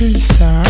qui ça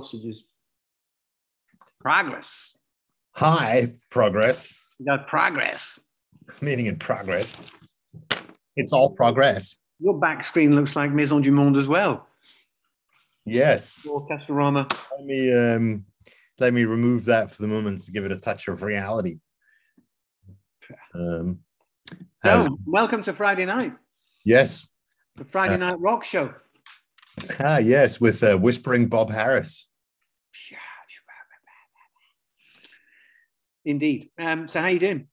sausages. Progress. Hi, progress. We got progress. Meaning in progress. It's all progress. Your back screen looks like Maisons du Monde as well. Yes. Your Castorama. Let me um let me remove that for the moment to give it a touch of reality. Um how's- So, welcome to Friday night, yes. the Friday Uh, night rock show. Ah, yes, with uh, whispering Bob Harris. Indeed. Um, so how you doing?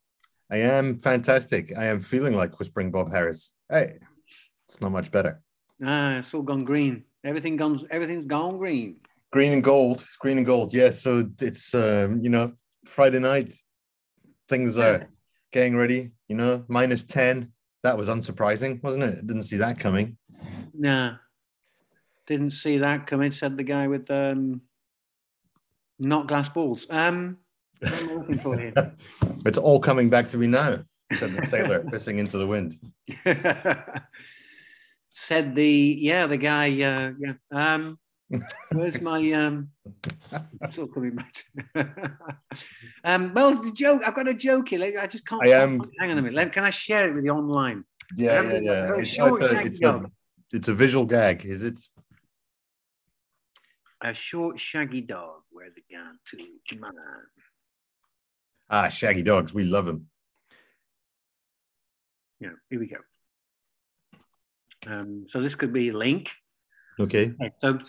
I am fantastic. I am feeling like whispering Bob Harris. Hey, it's not much better. Ah, it's all gone green. Everything gone. Everything's gone green. Green and gold, It's green and gold. Yes, so it's um, you know Friday night. Things are getting ready. You know, minus ten. That was unsurprising, wasn't it? Didn't see that coming. Nah, didn't see that coming. Said the guy with um, not glass balls. Um, what am I looking for here? It's all coming back to me now. Said the sailor pissing into the wind. said the yeah the guy uh, yeah um where's my um it's all coming back to- um well the joke i've got a joke here like, i just can't I am- hang on a minute can i share it with you online Yeah, Um, yeah, yeah. It's, it's a, it's, a, it's a visual gag, is it? A short shaggy dog where the gone to man Ah, shaggy dogs. We love them. yeah here we go um so this could be link Okay. Okay, so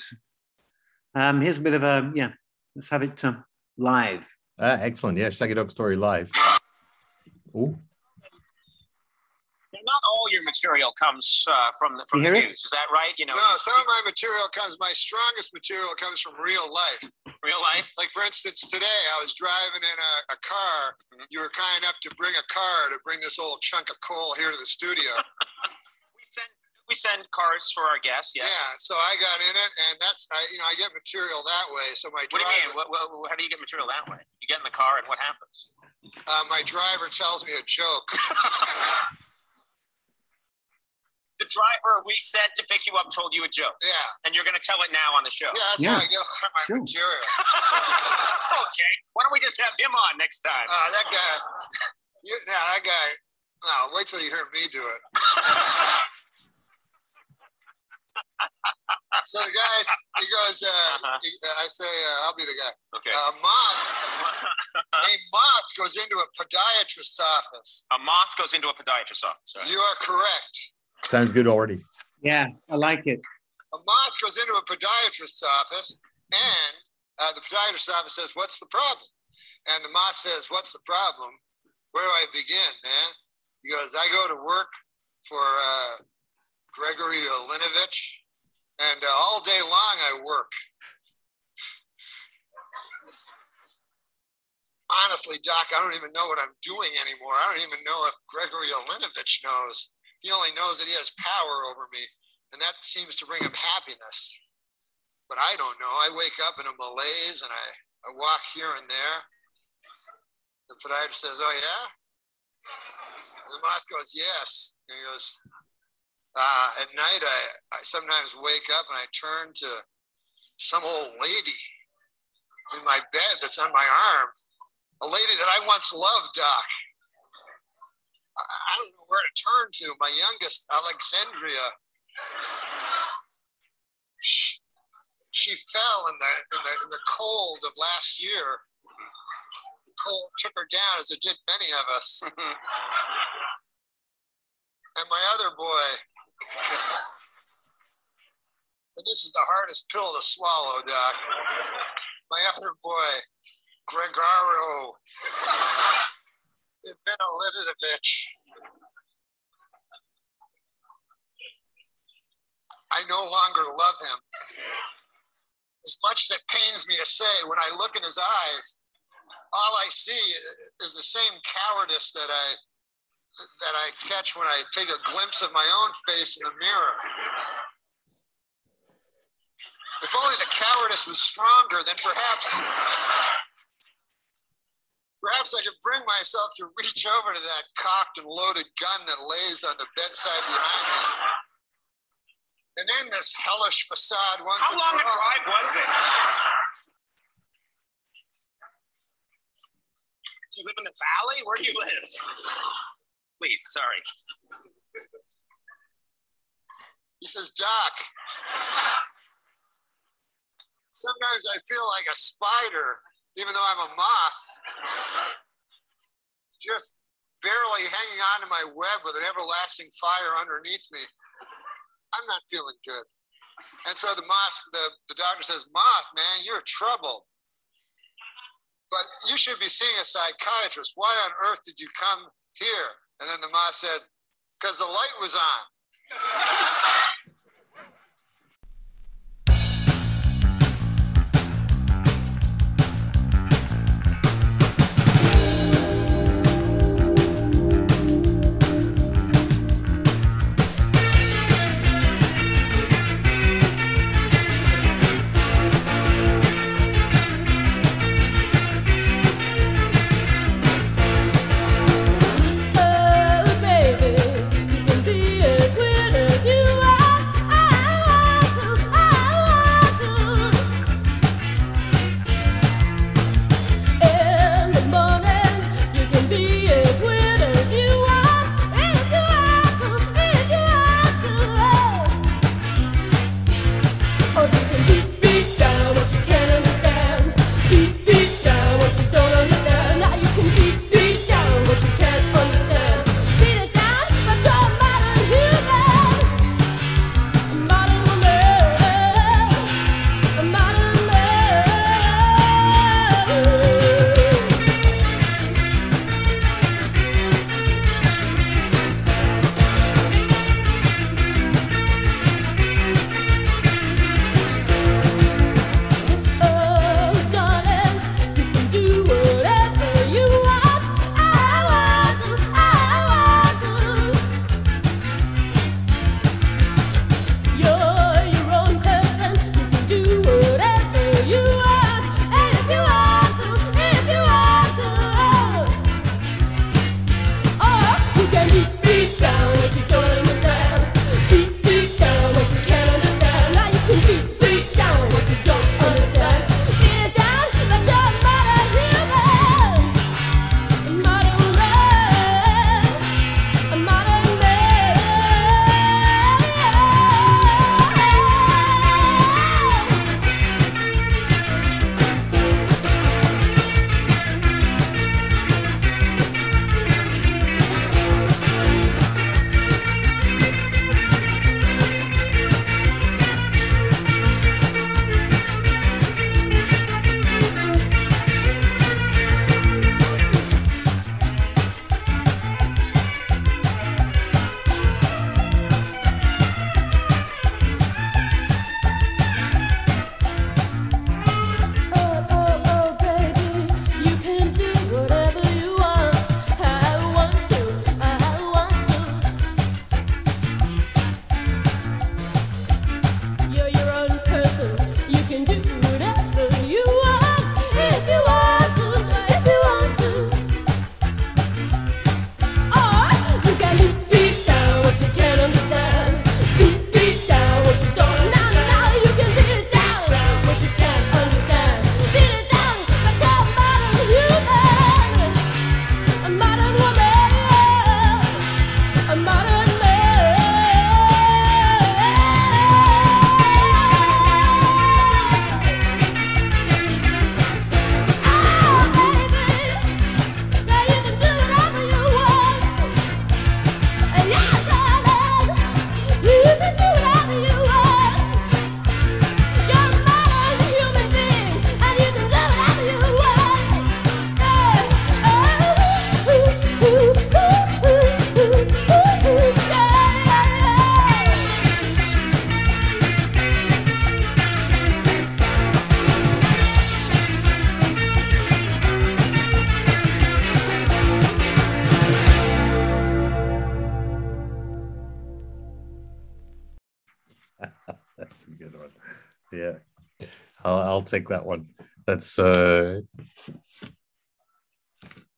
um here's a bit of a yeah let's have it um, live Ah, excellent. Yeah, Shaggy Dog Story live. Oh, Not all your material comes uh, from the, from You the news. Is that right? You know, No, some of my material comes, my strongest material comes from real life. real life. Like, for instance, today I was driving in a, a car. You were kind enough to bring a car to bring this old chunk of coal here to the studio. we send we send cars for our guests. Yeah. Yeah, so I got in it, and that's I, you know I get material that way. So my What do you mean? What, what, how do you get material that way? You get in the car, and what happens? uh, my driver tells me a joke. the driver we sent to pick you up told you a joke, Yeah, and you're going to tell it now on the show. yeah, that's Yeah. how I get all my Sure. material. okay. Why don't we just have him on next time? Uh, that guy, you, yeah, that guy. No, wait till you hear me do it. So the guys, he goes. Uh, Uh-huh. he, I say, uh, I'll be the guy. okay. A moth, a moth goes into a podiatrist's office. a moth goes into a podiatrist's office. right? You are correct. Sounds good already. Yeah, I like it. A moth goes into a podiatrist's office, and uh, the podiatrist's office says, "What's the problem?" And the moth says, "What's the problem? Where do I begin, man?" He goes, "I go to work for uh, Gregory Olinovich, and uh, all day long I work." Honestly, Doc, I don't even know what I'm doing anymore. I don't even know if Gregory Olinovich knows. He only knows that he has power over me and that seems to bring him happiness. But I don't know. I wake up in a malaise and I, I walk here and there. The podiatrist says, Oh, yeah? And the moth goes, Yes. And he goes, uh, At night, I, I sometimes wake up and I turn to some old lady in my bed that's on my arm, a lady that I once loved, Doc. I don't know where to turn to. My youngest, Alexandria, she, she fell in the, in the in the cold of last year. The cold took her down, as it did many of us. And my other boy, and this is the hardest pill to swallow, Doc. My other boy, Gregaro Ivanilidovich. I no longer love him. As much as it pains me to say, when I look in his eyes, all I see is the same cowardice that I that I catch when I take a glimpse of my own face in the mirror. If only the cowardice was stronger, then perhaps perhaps I could bring myself to reach over to that cocked and loaded gun that lays on the bedside behind me and end this hellish facade once How long for a drive was this? Do you live in the valley? Where do you live? Please, sorry. He says, Doc, sometimes I feel like a spider, even though I'm a moth, just barely hanging on to my web with an everlasting fire underneath me. I'm not feeling good. And so the moth, the, the doctor says, Moth, man, you're trouble. But you should be seeing a psychiatrist. Why on earth did you come here? And then the moth said, because the light was on. Take that one. That's uh,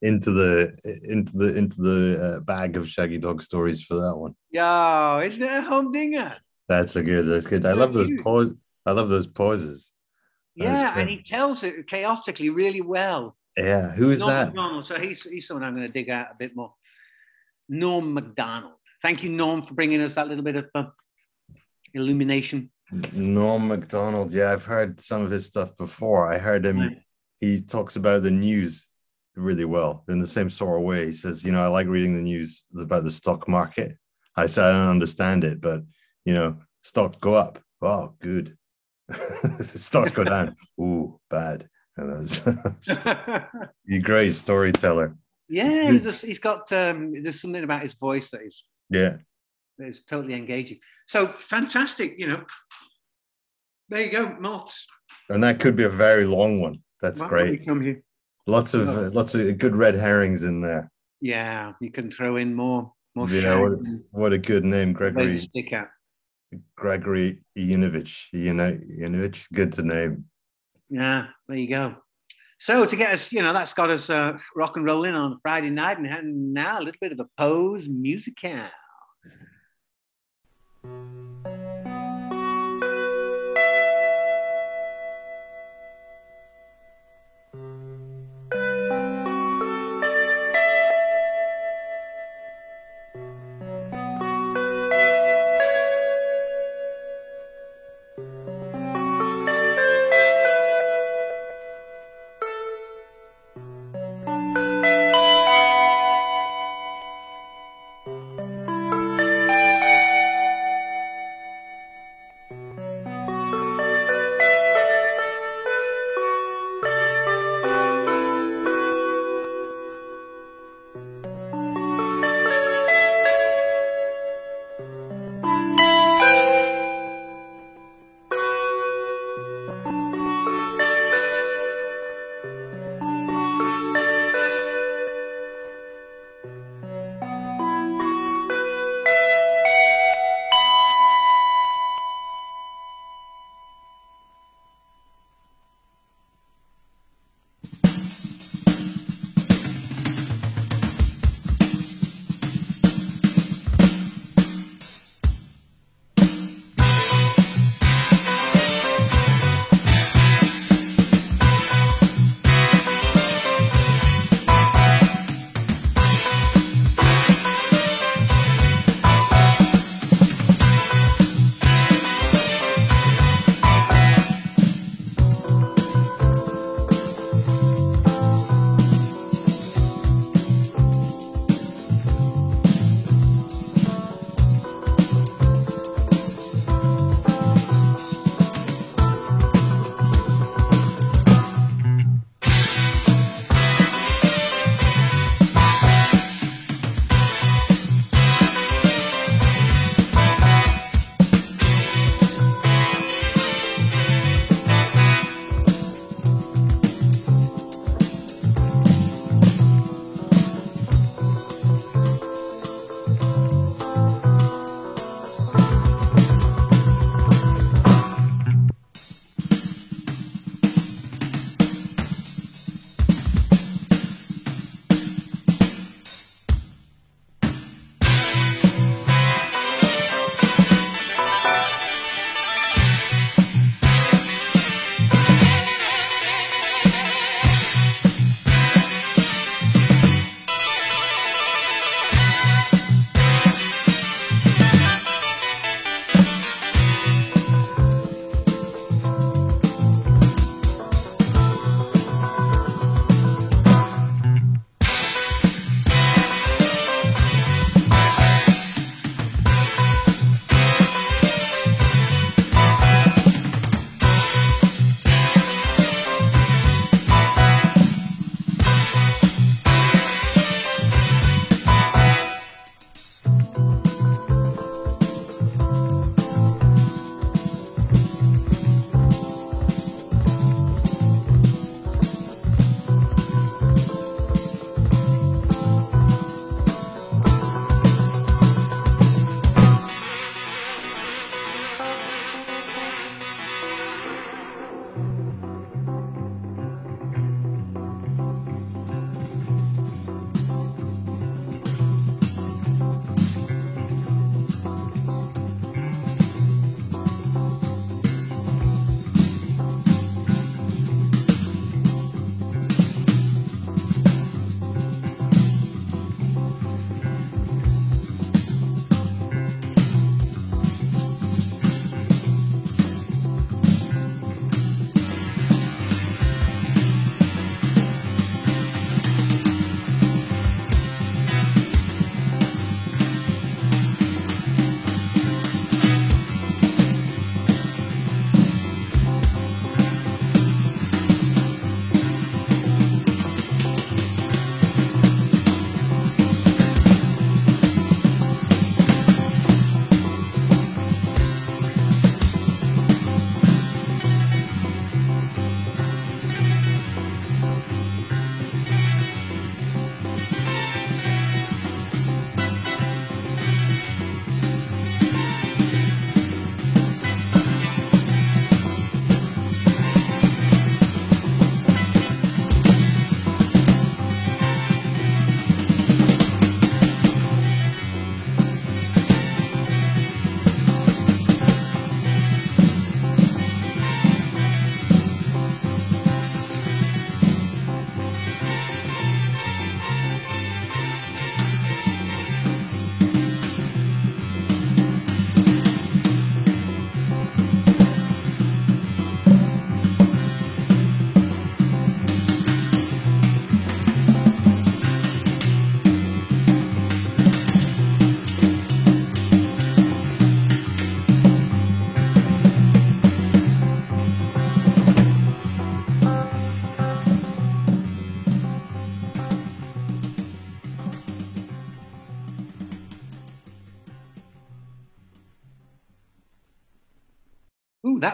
into the into the into the uh, bag of Shaggy Dog stories for that one. Yo, isn't it a humdinger? That's a good. That's good. I love those pause. I love those pauses. Yeah, and he tells it chaotically really well. Yeah, who is Norm that? Macdonald. So he's, he's someone I'm going to dig out a bit more. Norm Macdonald. Thank you, Norm, for bringing us that little bit of uh, illumination. Norm Macdonald. Yeah, I've heard some of his stuff before. I heard him. He talks about the news really well in the same sort of way. He says, you know, I like reading the news about the stock market. I said I don't understand it, but you know, stocks go up. Oh, good. Stocks go down. Ooh, bad. And that's great storyteller. yeah, he's got, um, there's something about his voice that is, Yeah. Is totally engaging. So fantastic, you know. There you go, moths. And that could be a very long one. That's Why great. Come here. Lots of uh, lots of good red herrings in there. Yeah, you can throw in more, more Yeah, what, what a good name, Gregory stick out. Gregory Yanovich. Yanovich, good to name. Yeah, there you go. So to get us, you know, that's got us uh, rock and rolling on Friday night, and and now a little bit of a pose musical. Thank you.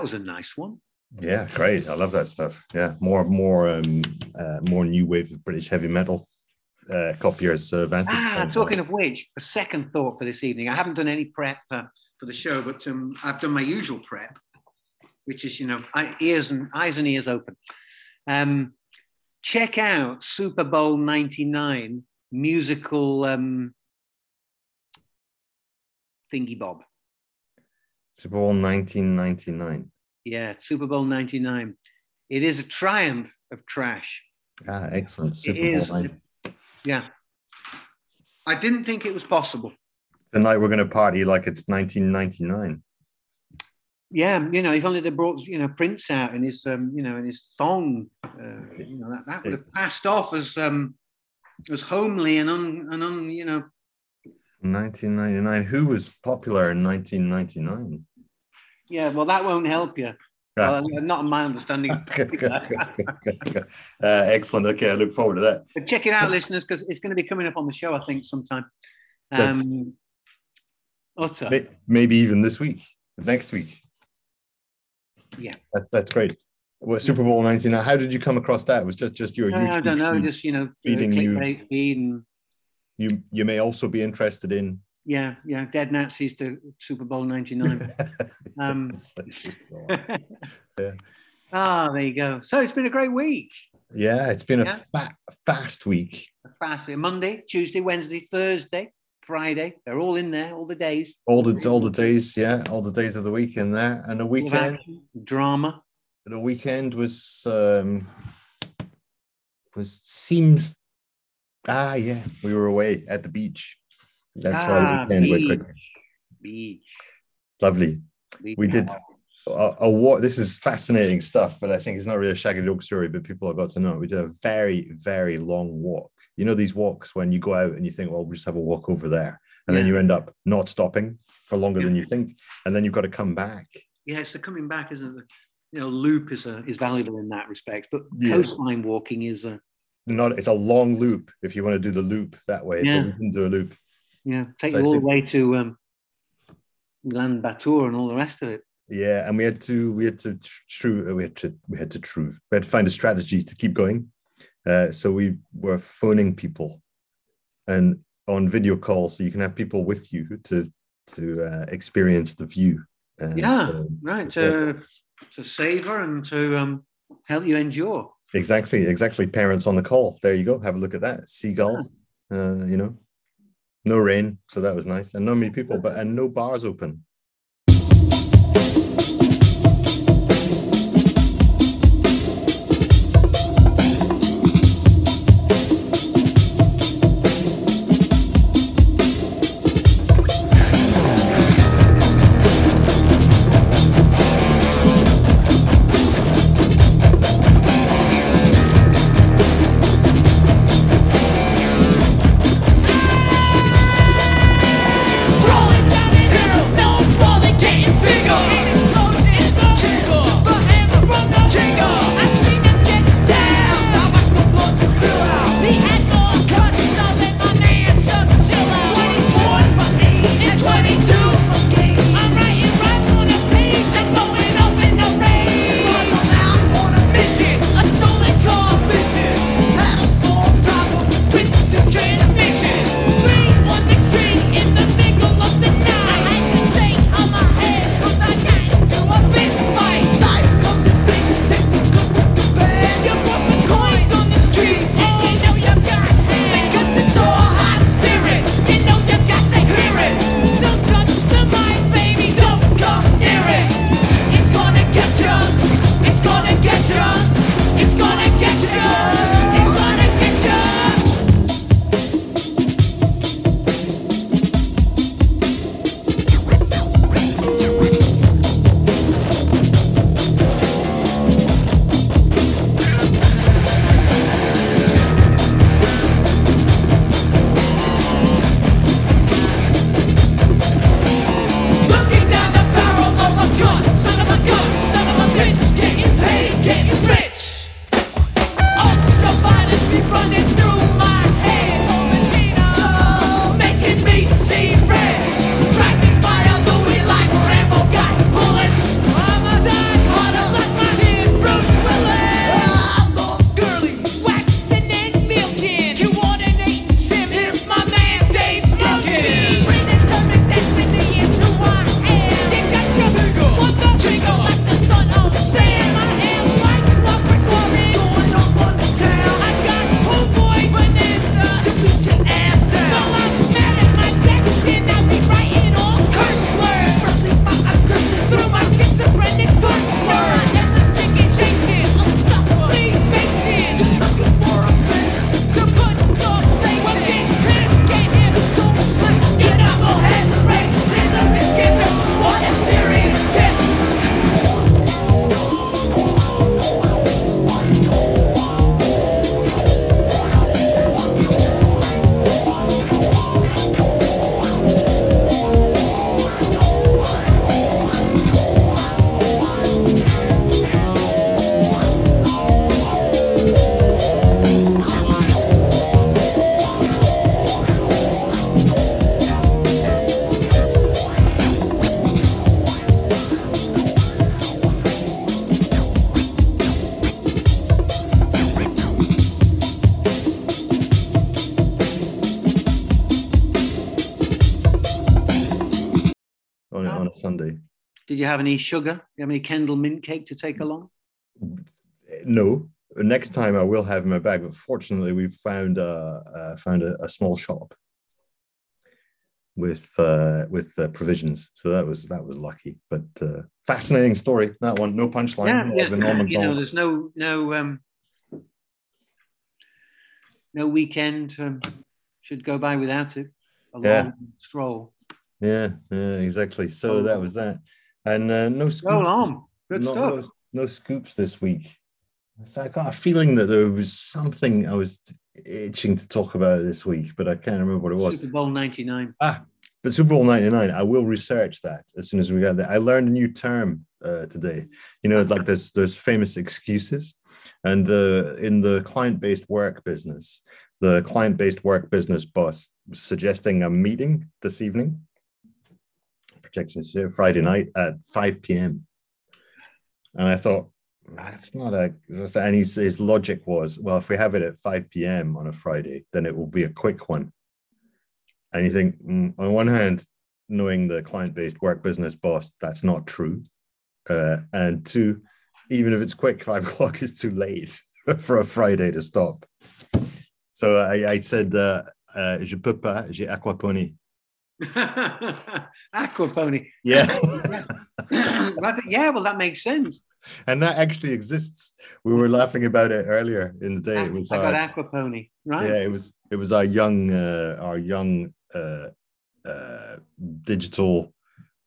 Was a nice one. Yeah, great. I love that stuff. Yeah, more, more, um, uh, more new wave of British heavy metal. Uh, copiers uh, Vantage. Ah, talking of which, a second thought for this evening. I haven't done any prep uh, for the show, but um, I've done my usual prep, which is, you know, ears and eyes and ears open. Um, check out Super Bowl 99 musical um, thingy bob. Super Bowl 1999. Yeah, Super Bowl 99. It is a triumph of trash. Ah, excellent. Super is. Bowl 9. Yeah. I didn't think it was possible. Tonight we're going to party like it's 1999. Yeah, you know, if only they brought, you know, Prince out in his, um, you know, in his thong, uh, you know, that, that would have passed off as, um, as homely and un, and un, you know, 1999. Who was popular in 1999? Yeah. Well, that won't help you. Ah. Well, not in my understanding. uh, excellent. Okay, I look forward to that. but check it out, listeners, because it's going to be coming up on the show, I think, sometime. Um, utter. May- Maybe even this week, next week. Yeah. That, that's great. Well, Super Bowl 99. How did you come across that? It was just just your No, YouTube I don't know, just you know, feeding you- feed and You you may also be interested in. Yeah, yeah, dead Nazis to Super Bowl '99. Um, Yeah. Ah, there you go. So it's been a great week. yeah, it's been a Yeah. fa- fast week. Fast Monday, Tuesday, Wednesday, Thursday, Friday. They're all in there, all the days. All the all the days, yeah, all the days of the week in there, and the weekend. drama. The weekend was um was seems ah yeah we were away at the beach. That's why Ah, the weekend went beach. quicker. Beach. Lovely. beach We did a, a walk. This is fascinating stuff, but I think it's not really a shaggy dog story, but people have got to know. We did a very, very long walk. You know, these walks when you go out and you think, well, we'll just have a walk over there. And then you end up not stopping for longer Yeah. than you think. And then you've got to come back. Yeah, it's the coming back, isn't it? You know, loop is a, is valuable in that respect, but Yeah. coastline walking is a Not it's a long loop if you want to do the loop that way. Yeah. But we didn't do a loop. Yeah, take So you all the way to um, Land Batur and all the rest of it. Yeah, and we had to we had to true we had to we had to true we had to find a strategy to keep going. Uh, so we were phoning people and on video call, so you can have people with you to to uh, experience the view. And, Yeah, um, right. To to savor and to um, help you endure. exactly, exactly. Parents on the call. There you go. Have a look at that seagull. Uh, you know, no rain, so that was nice, and not many people, but and no bars open. Sunday. Did you have any sugar? You have any Kendal mint cake to take along? No, next time I will have in my bag. But fortunately, we found uh, uh found a, a small shop with uh, with uh, provisions, so that was that was lucky. But uh, fascinating story that one. No punchline. Yeah, the yeah. Norman You know, there's no no um, no weekend um, should go by without it. A Yeah. long stroll. Yeah, yeah, exactly. So that was that, and uh, no scoops. Roll on. Good no, stuff. No, no scoops this week. So I got a feeling that there was something I was itching to talk about this week, but I can't remember what it was. Super Bowl '99. Ah, but Super Bowl '99. I will research that as soon as we get there. I learned a new term uh, today. You know, like there's there's famous excuses, and the in the client-based work business, the client-based work business boss was suggesting a meeting this evening. Projections here Friday night at 5 p.m. And I thought that's not a. And his, his logic was, well, if we have it at 5 p.m. on a Friday, then it will be a quick one. And you think, mm, on one hand, knowing the client-based work business boss, that's not true. Uh, and two, even if it's quick, five o'clock is too late for a Friday to stop. So I, I said, uh, uh, je peux pas, j'ai aquaponie. Aquapony. Yeah. Yeah, well, that makes sense. and that actually exists. We were laughing about it earlier in the day. It was I got our, aquapony, right? yeah, it was it was our young uh, our young uh, uh, digital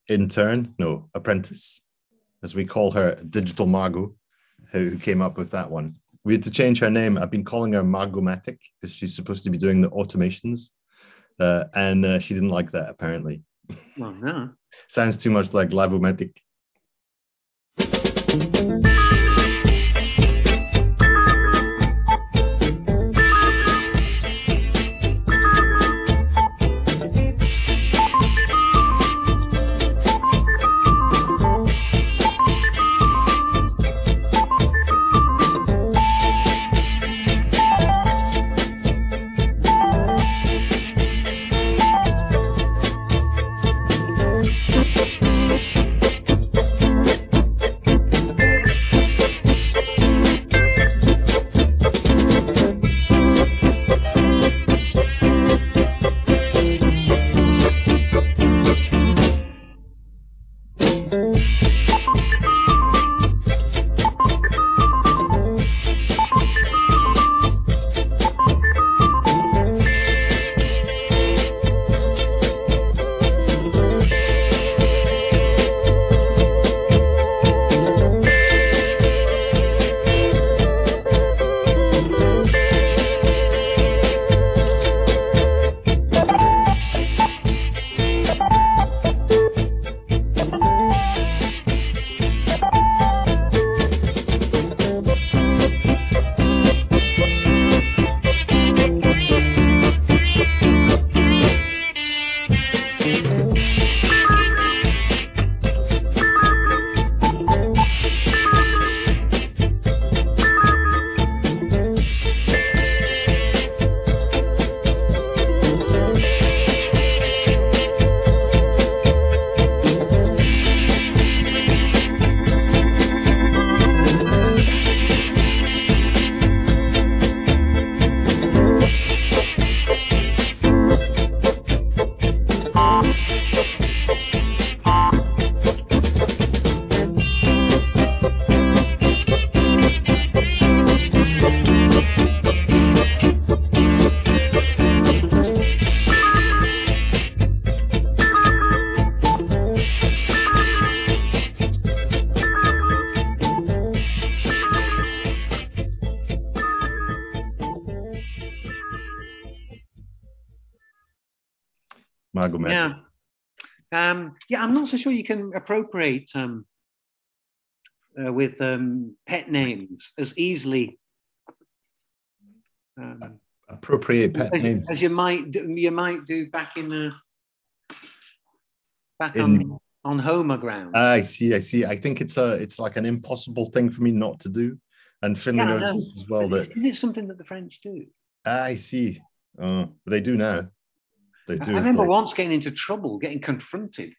intern, no apprentice, as we call her, digital Margot, who, who came up with that one. We had to change her name. I've been calling her Margomatic because she's supposed to be doing the automations, uh, and uh, she didn't like that. Apparently, Well, no. sounds too much like Lavomatic. Margomatic. Yeah, I'm not so sure you can appropriate um, uh, with um, pet names as easily um, Appropriate pet as, names. as you might do, you might do back in the back In- on on Homer ground. I see. I see. I think it's a. It's like an impossible thing for me not to do. And Finley Yeah, knows know. this as well. But is, That is it something that the French do? I see. But they do now. They I- do. I remember They- once getting into trouble, getting confronted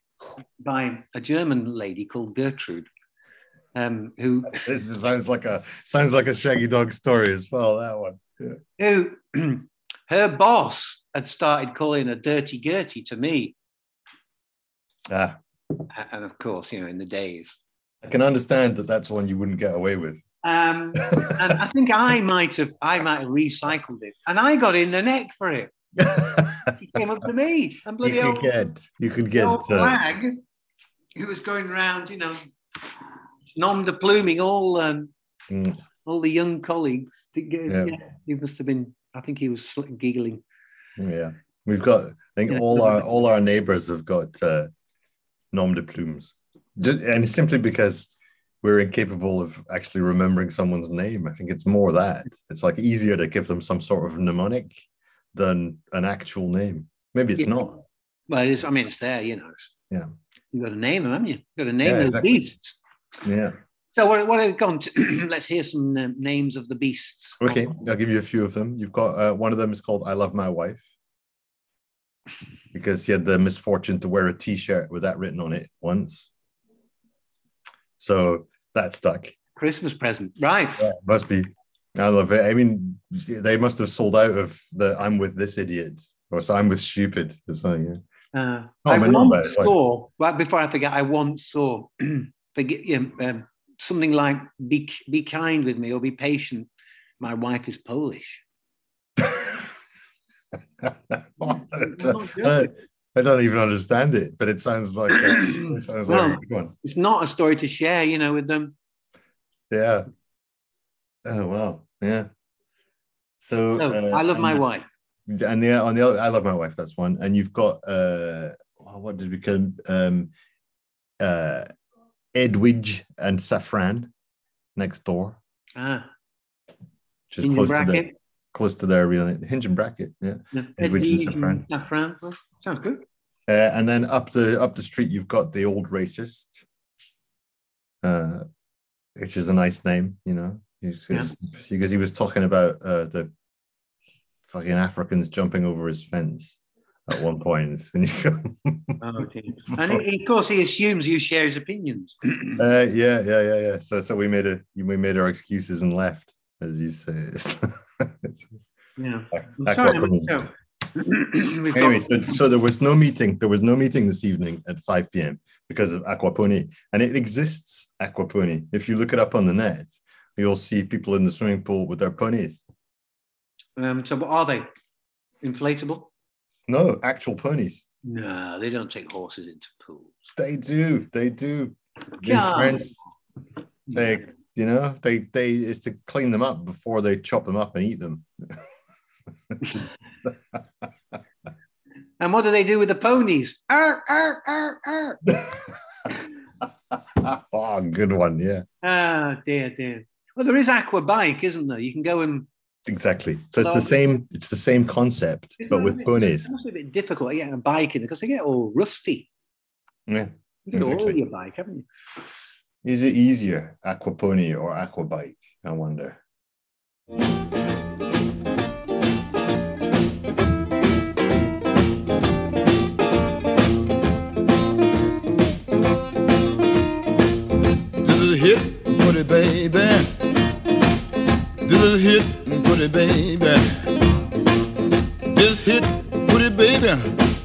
by a German lady called Gertrude, um, who It sounds like a sounds like a Shaggy Dog story as well. That one. Yeah. who her boss had started calling her Dirty Gertie to me, Ah, and of course, you know, in the days. I can understand that that's one you wouldn't get away with. Um, and I think I might have I might have recycled it, and I got in the neck for it. Came up to me and bloody you old, could get you could get old uh, flag who was going around, you know, nom de pluming all um, mm, all the young colleagues. Yeah. yeah. he must have been. I think he was giggling. yeah. We've got I think Yeah. all our all our neighbors have got uh nom de plumes. Just, and it's simply because we're incapable of actually remembering someone's name. I think it's more that. It's like easier to give them some sort of mnemonic than an actual name. Maybe it's Yeah. not. Well, it's, I mean, it's there, you know. Yeah. You got to name them, haven't you? You got to name Yeah, those exactly. beasts. Yeah. So what, what have gone to? let's hear some um, names of the beasts. Okay, I'll give you a few of them. You've got uh, one of them is called "I Love My Wife" because he had the misfortune to wear a T-shirt with that written on it once, so that stuck. Christmas present, right? Yeah, must be. I love it. I mean, they must have sold out of the "I'm with this idiot" or so "I'm with stupid" or something. Yeah. Uh, Oh, I once like- saw. Well, before I forget, I once saw. forget you know, um, something like "Be be kind with me" or "Be patient." My wife is Polish. I, don't, I'm not I don't- I don't even understand it, but it sounds like a, it sounds like Well, a good one. It's not a story to share, you know, with them. Yeah. Oh wow. Yeah. So So, uh, I love my wife. and the on the other, I love my wife. That's one. And you've got uh, oh, what did we call um, uh, Edwidge and Safran next door, Ah, which is in close to bracket. their close to their real hinge and bracket. Yeah. Edwidge and. Safran. Well, sounds good. Uh, and then up the up the street, you've got the old racist, uh, which is a nice name, you know, He's- Yeah. because he was talking about uh, the fucking Africans jumping over his fence at one point, and you go, Oh, dear. and he, of course, he assumes you share his opinions. uh, yeah, yeah, yeah, yeah. So, so we made a we made our excuses and left, as you say. It's- yeah. I'm Back sorry, up I'm- and- so, Anyway, so, so there was no meeting. There was no meeting this evening at 5 p.m. because of Aquaponi. And it exists, Aquaponi. If you look it up on the net, you'll see people in the swimming pool with their ponies. um, so, what are they? Inflatable? No, actual ponies. No, they don't take horses into pools. They do. They do. Friends, they, you know, they, they, is to clean them up before they chop them up and eat them. And what do they do with the ponies? Arr, arr, arr, arr. oh, good one. Yeah, Ah, dear, dear. Well, there is aqua bike, isn't there? You can go and. exactly. So it's the same, it's the same concept, but with ponies. It must be a bit difficult getting a bike in because they get all rusty. Yeah. You can oil Exactly. your bike, haven't you? Is it easier, aquapony or Aqua Bike? I wonder. This is a hit, put it, baby. This is hit, it, baby. This hit, it, baby.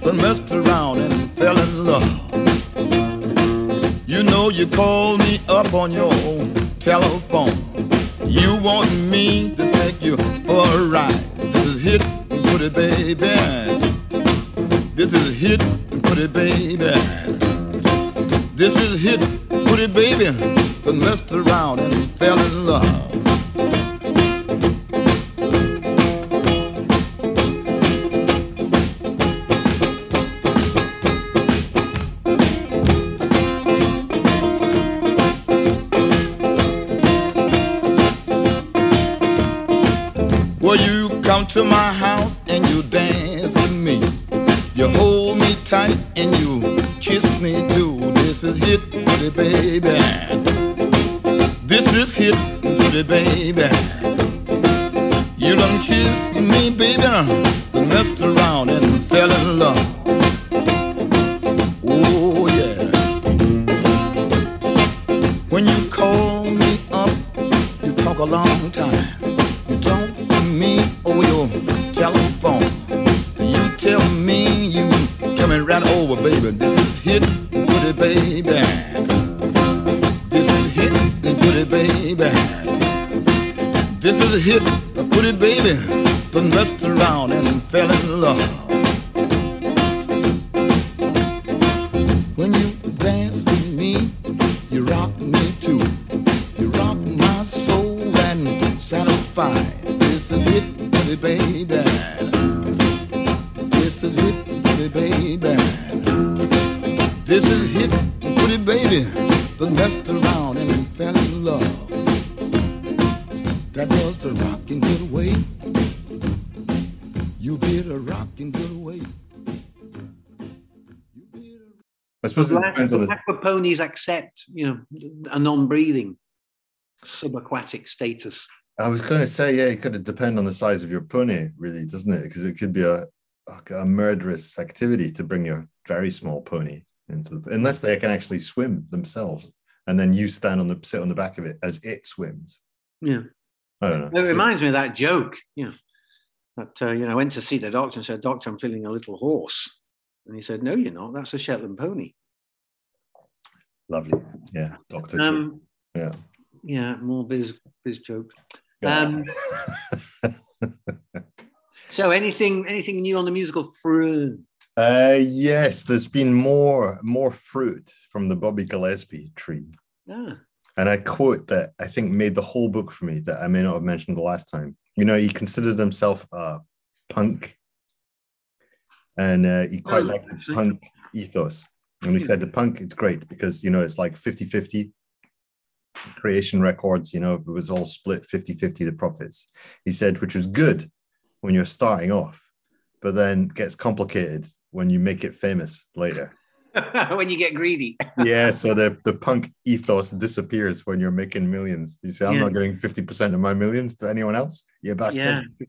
Done messed around and fell in love. You know you called me up on your telephone. You want me to take you for a ride. This is hit, it, baby. This is hit, it, baby. This is hit, it baby, done messed around and fell in love. Accept, you know, a non-breathing subaquatic status. I was going to say, yeah, it could depend on the size of your pony, really, doesn't it? Because it could be a a murderous activity to bring your very small pony into the, unless they can actually swim themselves, and then you stand on the sit on the back of it as it swims. Yeah. I don't know. It reminds me of that joke, you know, that, uh, you know, I went to see the doctor and said, Doctor, I'm feeling a little hoarse. And he said, No, you're not. That's a Shetland pony. Lovely, yeah, Doctor. Um, yeah. yeah, more biz, biz jokes. Um, so anything, anything new on the musical front? Uh, yes, there's been more more fruit from the Bobby Gillespie tree. Ah, And I quote that I think made the whole book for me that I may not have mentioned the last time. You know, he considered himself a punk and uh, he quite Oh, liked the punk ethos. And he said the punk, it's great because, you know, it's like 50 50. Creation Records, you know, it was all split 50 50 the profits. He said, which was good when you're starting off, but then gets complicated when you make it famous later when you get greedy. yeah, so the the punk ethos disappears when you're making millions. You say, I'm Yeah. not getting 50% of my millions to anyone else. You bastard. Yeah.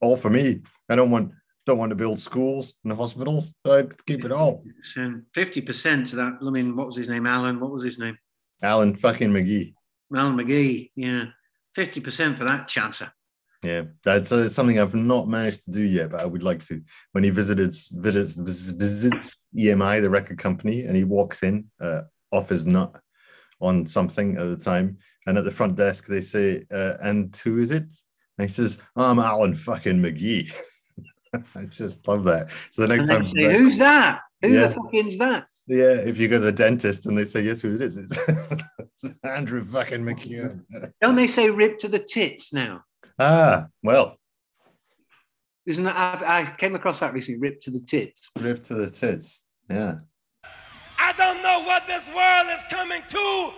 All for me. I don't want don't want to build schools and hospitals. I keep it all. So 50% to that, I mean, what was his name? Alan, what was his name? Alan fucking McGee. Alan McGee. Yeah. 50% for that chatter. Yeah, that's uh, something I've not managed to do yet, but I would like to. When he visited visits, visits EMI, the record company, and he walks in uh, off his nut on something at the time, and at the front desk they say, uh, "And who is it?" And he says, "I'm Alan fucking McGee." I just love that. So the next And time, say, Who's that? Who Yeah. the fucking's that? yeah, if you go to the dentist and they say, "Yes, who it is?" It's, it's Andrew fucking McEwen. Don't they say rip to the tits now? ah, well, Isn't that? I, I came across that recently. Rip to the tits. rip to the tits. Yeah. I don't know what this world is coming to.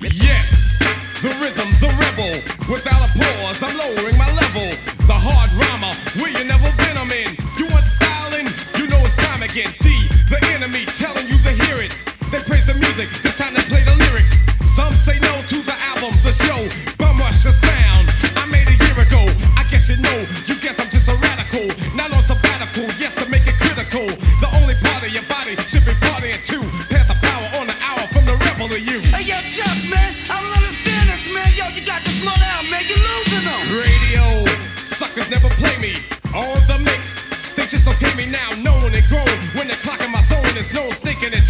Yes, the rhythm, the rebel. Without a pause, I'm lowering my level. The hard rhymer, where you never been, I'm in. You want styling? You know it's time again. D, the enemy, telling you to hear it. They praise the music, this time they play the lyrics. Some say no to the album, the show. Bum rush the sound. I made a year ago. I guess you know. You guess I'm just a radical. Not on sabbatical, yes, to make it critical. The only part of your body should be partying too. Pass the power on the hour from the rebel to you. Hey, yo, Chuck, man, I don't understand this, man. Yo, you got this money out, man. You're losing them. Radio suckers never play me on the mix. They just okay me now, known and grown. When they're clocking my zone, there's no sneaking and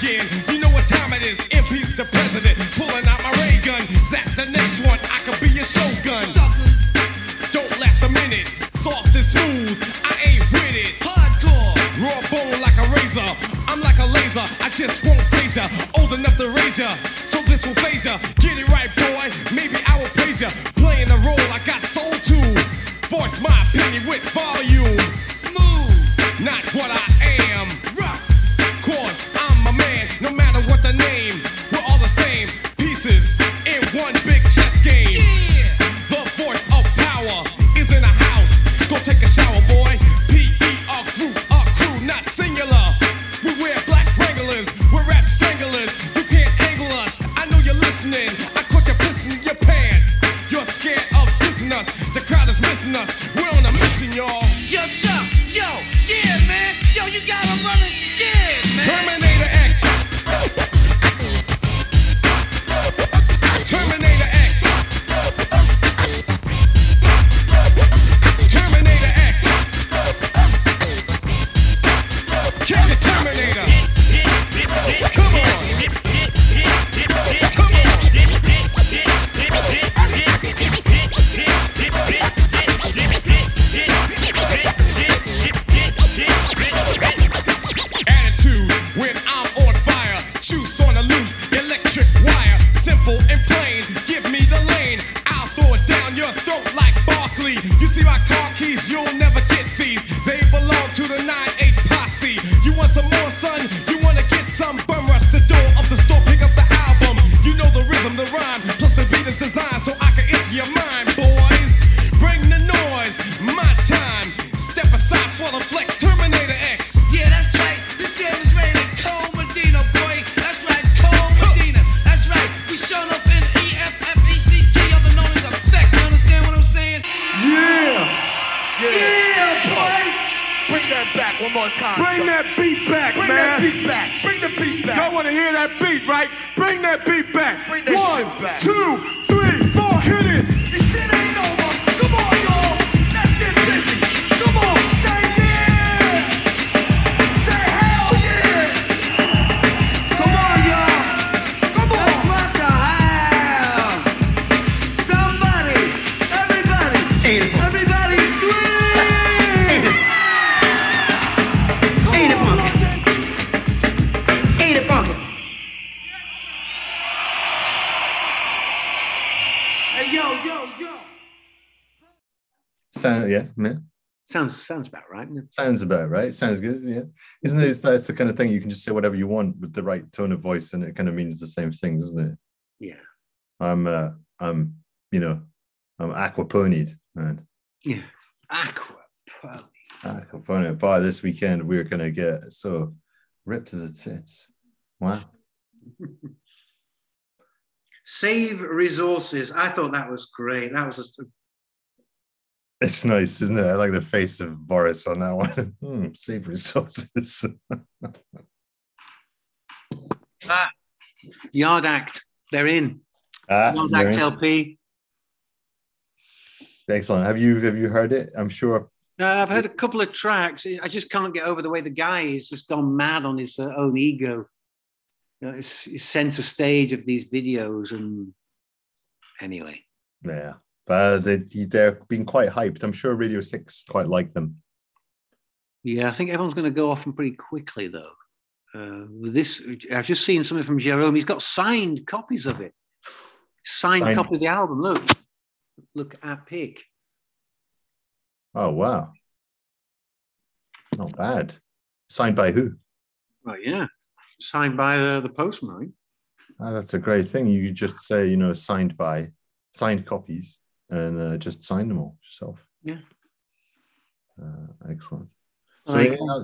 again. You know what time it is. Impeach the president, pulling out my ray gun. Zap the next one, I could be your shogun. Suckers, Don't last a minute. Soft and smooth, I ain't with it. hardcore. Raw bone like a razor. I'm like a laser. I just your throat like Barkley. You see my car keys, you'll never get these. They belong to the 9-8 posse. You want some more, son? You wanna get some? Bum rush the door of the store, pick up the album. You know the rhythm, the rhyme, plus the beat is designed so I can enter your mind, time. Bring that beat back, Bring man. that beat back. Bring the beat back. Y'all want to hear that beat, right? Bring that beat back. Bring that One, shit back. two, yeah. Sounds sounds about right. Sounds about right. Sounds good. Yeah. Isn't it? That's the kind of thing you can just say whatever you want with the right tone of voice, and it kind of means the same thing, doesn't it? Yeah. I'm, uh, I'm, you know, I'm aquaponied, man. Yeah. Aqua. pony. Aquaponied. By this weekend, we're gonna get so ripped to the tits. Wow. Save resources. I thought that was great. That was a, It's nice, isn't it? I like the face of Boris on that one. Hmm, save resources. ah, Yard Act. They're in. Ah, Yard Act in. LP. Excellent. Have you have you heard it? I'm sure. Uh, I've heard a couple of tracks. I just can't get over the way the guy is just gone mad on his uh, own ego. You know, it's, it's center stage of these videos, and anyway, Yeah, but they, they're being quite hyped. I'm sure Radio Six quite like them. yeah, I think everyone's going to go off them pretty quickly, though. Uh, this, I've just seen something from Jerome. He's got signed copies of it. Signed, Signed. copy of the album. Look, look at pick. Oh wow, not bad. Signed by who? Oh yeah, signed by uh, the postman. Ah, that's a great thing. You just say, you know, signed by, signed copies, and uh, just sign them all yourself. Yeah. Uh, excellent. So Like- yeah,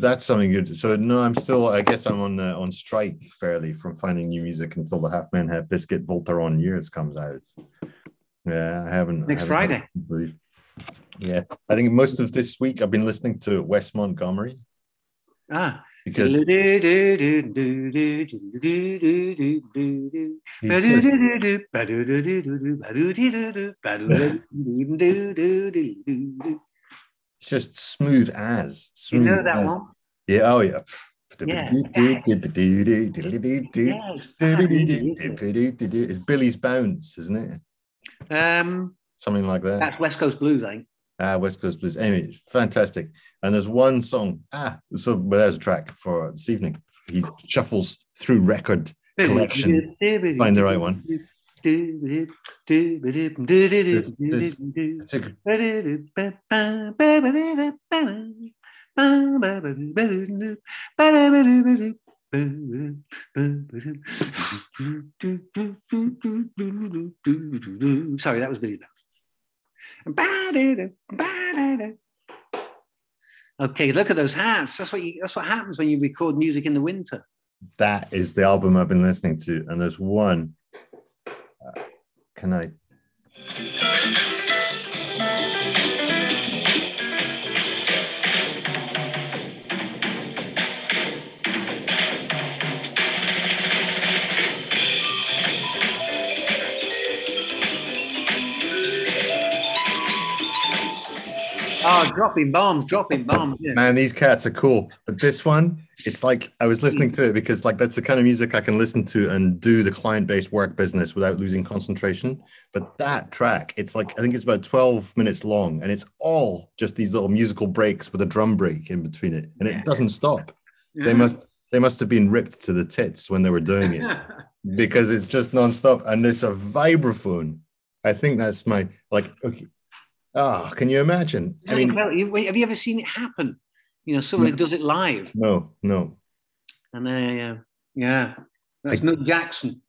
that's something good. So no, I'm still. I guess I'm on uh, on strike fairly from finding new music until the Half Man Half Biscuit Voltarol Years comes out. Yeah, I haven't. I Next haven't Friday. brief. Yeah, I think most of this week I've been listening to Wes Montgomery Ah. Because just, It's just smooth as. You Smooth know that as. one? Yeah. Oh yeah. Yeah. It's Billie's Bounce, isn't it? Um, Something like that. that's West Coast Blues, I think. Ah, West Coast Blues. Anyway, fantastic. And there's one song. Ah, so there's a track for this evening. He shuffles through record collection. Find the right one. Sorry, that was Bounce. Okay, look at those hats. That's what you, that's what happens when you record music in the winter. That is the album I've been listening to. And there's one. uh, can I? Oh, dropping bombs, dropping bombs. Yeah. Man, these cats are cool. But this one, it's like I was listening to it because like that's the kind of music I can listen to and do the client-based work business without losing concentration. But that track, it's like I think it's about 12 minutes long and it's all just these little musical breaks with a drum break in between it. And Yeah. it doesn't stop. They must they must have been ripped to the tits when they were doing it because it's just nonstop and it's a vibraphone. I think that's my like okay. Oh, can you imagine? I mean, Well, have you ever seen it happen? You know, somebody does it live, no, no. and uh, yeah, that's I- Milt Jackson.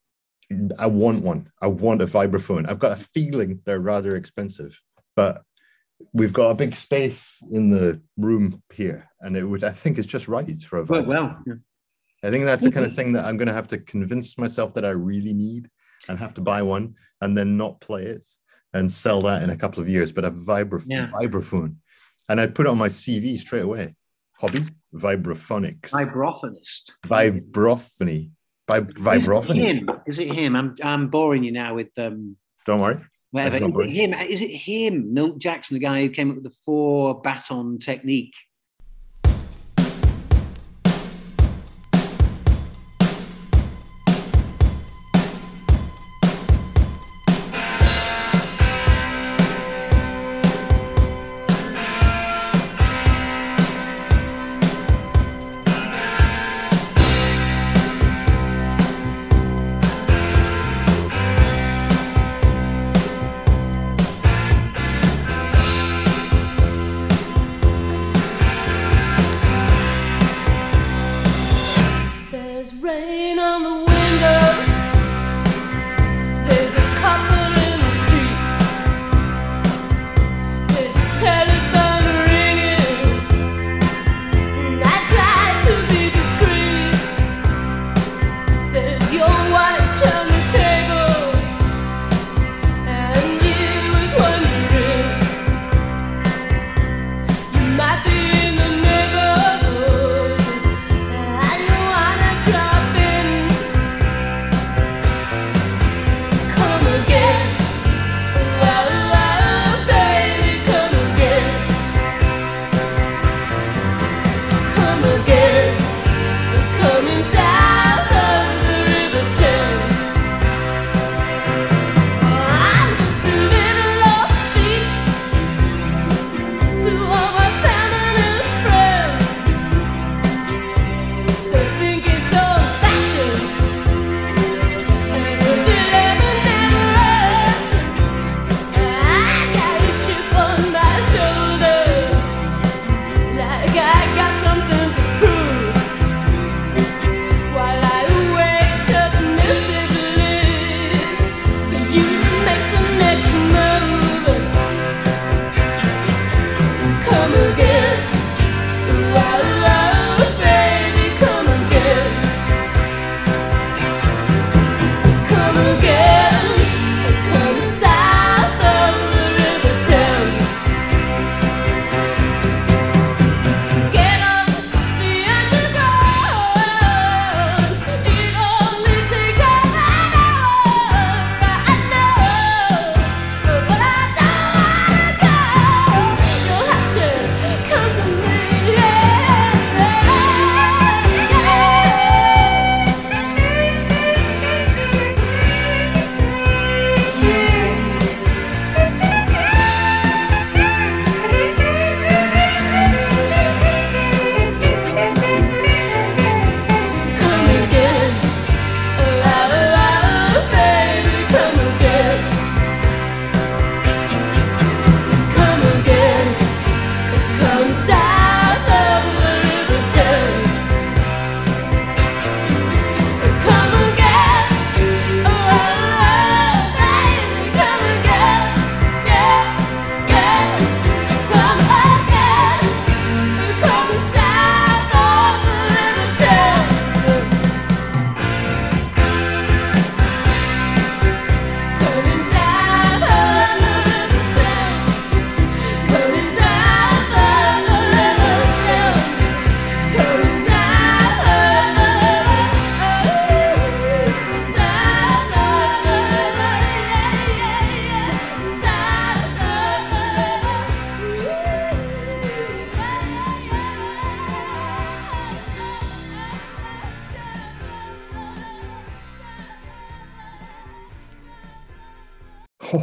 I want one. I want a vibraphone. I've got a feeling they're rather expensive, but we've got a big space in the room here, and it would I think it's just right for a Well, vibraphone. well, yeah. I think that's the kind of thing that I'm going to have to convince myself that I really need, and have to buy one, and then not play it and sell that in a couple of years. But a vibra- Yeah. vibraphone, and I'd put it on my CV straight away. Hobbies: vibraphonics, Vibrophonist. vibrophony, Vib- vibrophony. Him. Is it him? I'm, I'm boring you now with um, Don't worry. whatever. Is it him? Is it him? Milt Jackson, the guy who came up with the four baton technique.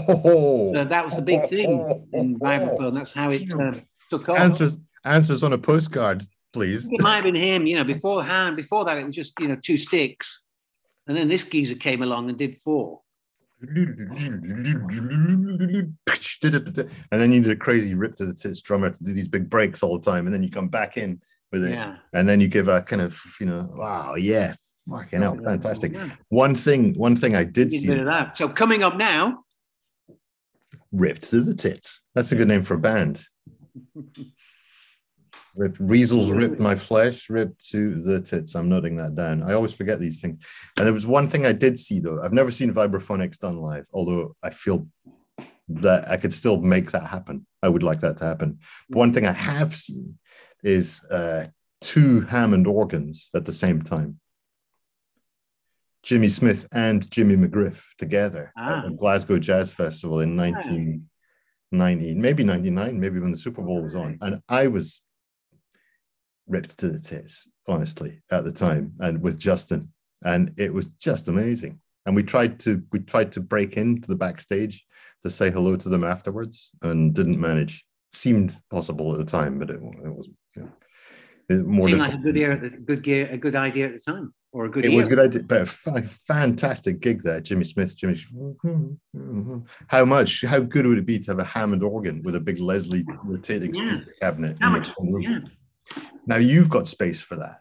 Oh, So that was the big thing in vibraphone. That's how it uh, took off. answers answers on a postcard, please. It might have been him, you know, beforehand. Before that, it was just, you know, two sticks. And then this geezer came along and did four. And then you did a crazy rip to the tits drummer to do these big breaks all the time, and then you come back in with it, Yeah. and then you give a kind of, you know, wow, yeah, fucking hell, fantastic. One thing, one thing I did see that. So coming up now, ripped to the tits. That's a good name for a band. Ripped, Weasels ripped my flesh, ripped to the tits. I'm noting that down. I always forget these things. And there was one thing I did see though. I've never seen Vibraphonics done live, although I feel that I could still make that happen. I would like that to happen. But one thing I have seen is uh, two Hammond organs at the same time. Jimmy Smith and Jimmy McGriff together Ah. at the Glasgow Jazz Festival in 1990, maybe 99, maybe when the Super Bowl was on. And I was ripped to the tits, honestly, at the time, and with Justin. And it was just amazing. And we tried to we tried to break into the backstage to say hello to them afterwards and didn't manage. Seemed possible at the time, but it, it wasn't. Yeah. It, more seemed like a good, ear, a good a good idea at the time, or a good. It was a good idea, but a fantastic gig there. Jimmy Smith, Jimmy. How much? How good would it be to have a Hammond organ with a big Leslie rotating Yeah. speaker cabinet? How much? Yeah. Now you've got space for that.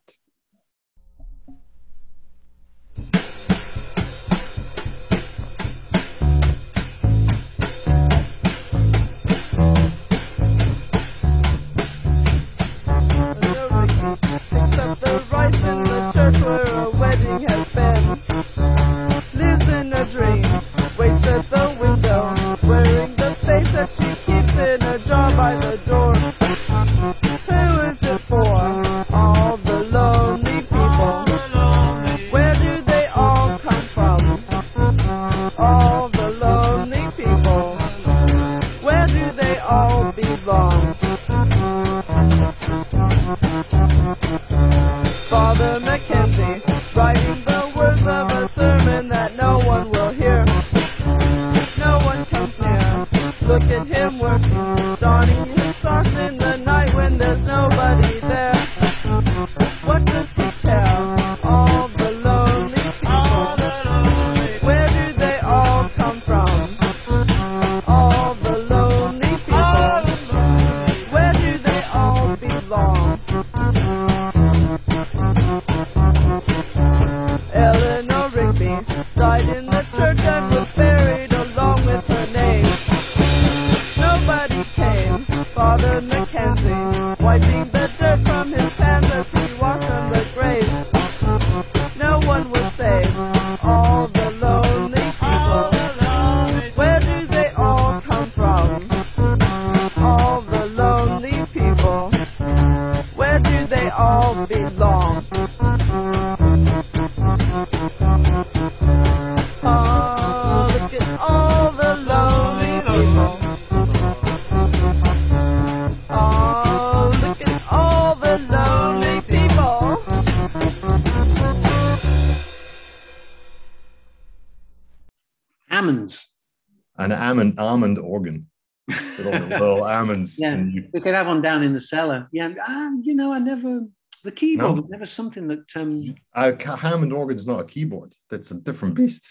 Oh, look at all the lonely people. Oh, look at all the lonely people. Hammonds. An almond almond organ. With all the little almonds. Yeah, you. we could have one down in the cellar. Yeah, um, you know, I never the keyboard No. was never something that. um A Hammond organ's not a keyboard. That's a different beast.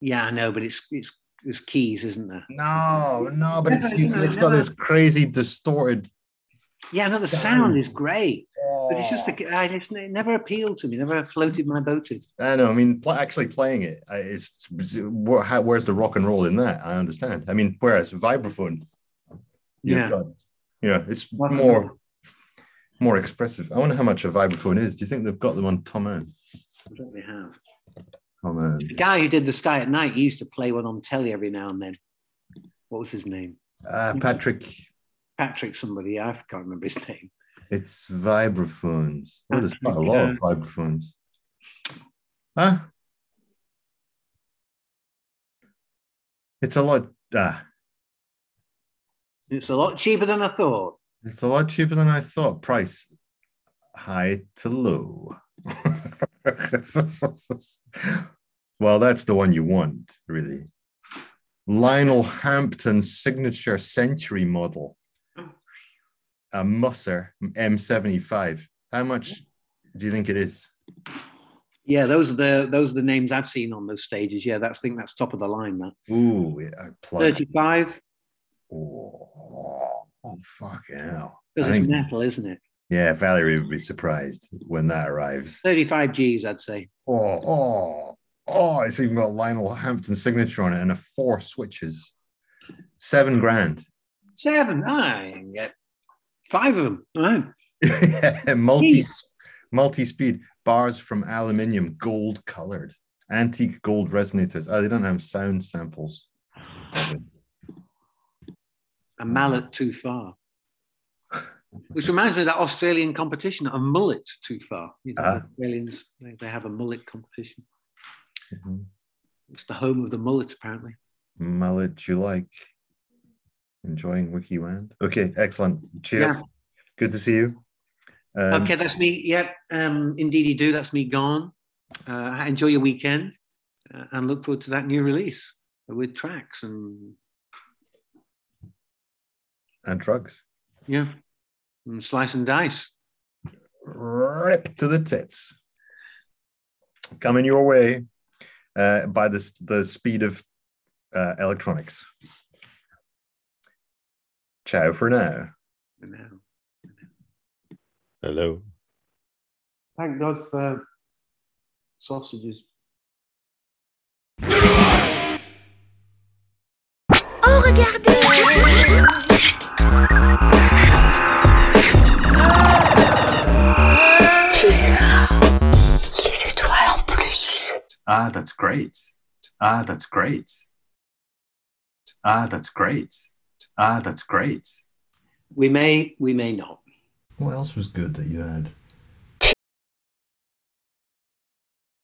Yeah, I know, but it's it's there's keys, isn't there? No, no, but it's you know, it's got this crazy distorted. Yeah, no, the sound is great, but it's just a, I just, it never appealed to me. Never floated my boat. I know. I mean, pl- actually playing it uh, is where, how, where's the rock and roll in that? I understand. I mean, whereas vibraphone, you've Yeah. got, you know, it's Rock more. More expressive. I wonder how much a vibraphone is. Do you think they've got them on Thomann? I don't think they have. Thomann. The guy who did the Sky at Night he used to play one on telly every now and then. What was his name? Uh, Patrick, Patrick somebody. I can't remember his name. it's vibraphones. Oh, there's quite a lot of vibraphones. Huh? It's a lot. Ah, It's a lot cheaper than I thought. It's a lot cheaper than I thought. Price high to low. well, that's the one you want, really. Lionel Hampton signature century model. Oh. A Musser M75. How much do you think it is? Yeah, those are the those are the names I've seen on those stages. Yeah, that's I think that's top of the line. That Ooh, yeah, thirty-five Oh, oh, fucking hell. Because it's metal, isn't it? yeah, Valerie would be surprised when that arrives. Thirty-five G's, I'd say. Oh, oh, oh, it's even got Lionel Hampton signature on it and a four switches. Seven grand. Seven. I can get five of them. Oh, multi Jeez. multi-speed bars from aluminium, gold colored, antique gold resonators. Oh, they don't have sound samples. a mallet too far. Which reminds me of that Australian competition, a mullet too far. You know, the Australians they, they have a mullet competition. Mhm. It's the home of the mullet, apparently. Mullet you like. Enjoying WikiWand. Okay, excellent. Cheers. Yeah. Good to see you. Um, okay, that's me. Yeah, um, indeed, you do. That's me gone. Uh, enjoy your weekend uh, and look forward to that new release with tracks and And drugs. yeah, and slice and dice. Rip to the tits. Coming your way uh, by the, the speed of uh, electronics. Ciao for now. For now. Hello. Thank God for sausages. Oh, regardez Ah, that's great. Ah, that's great. Ah, that's great. Ah, that's great. We may, we may not. What else was good that you had?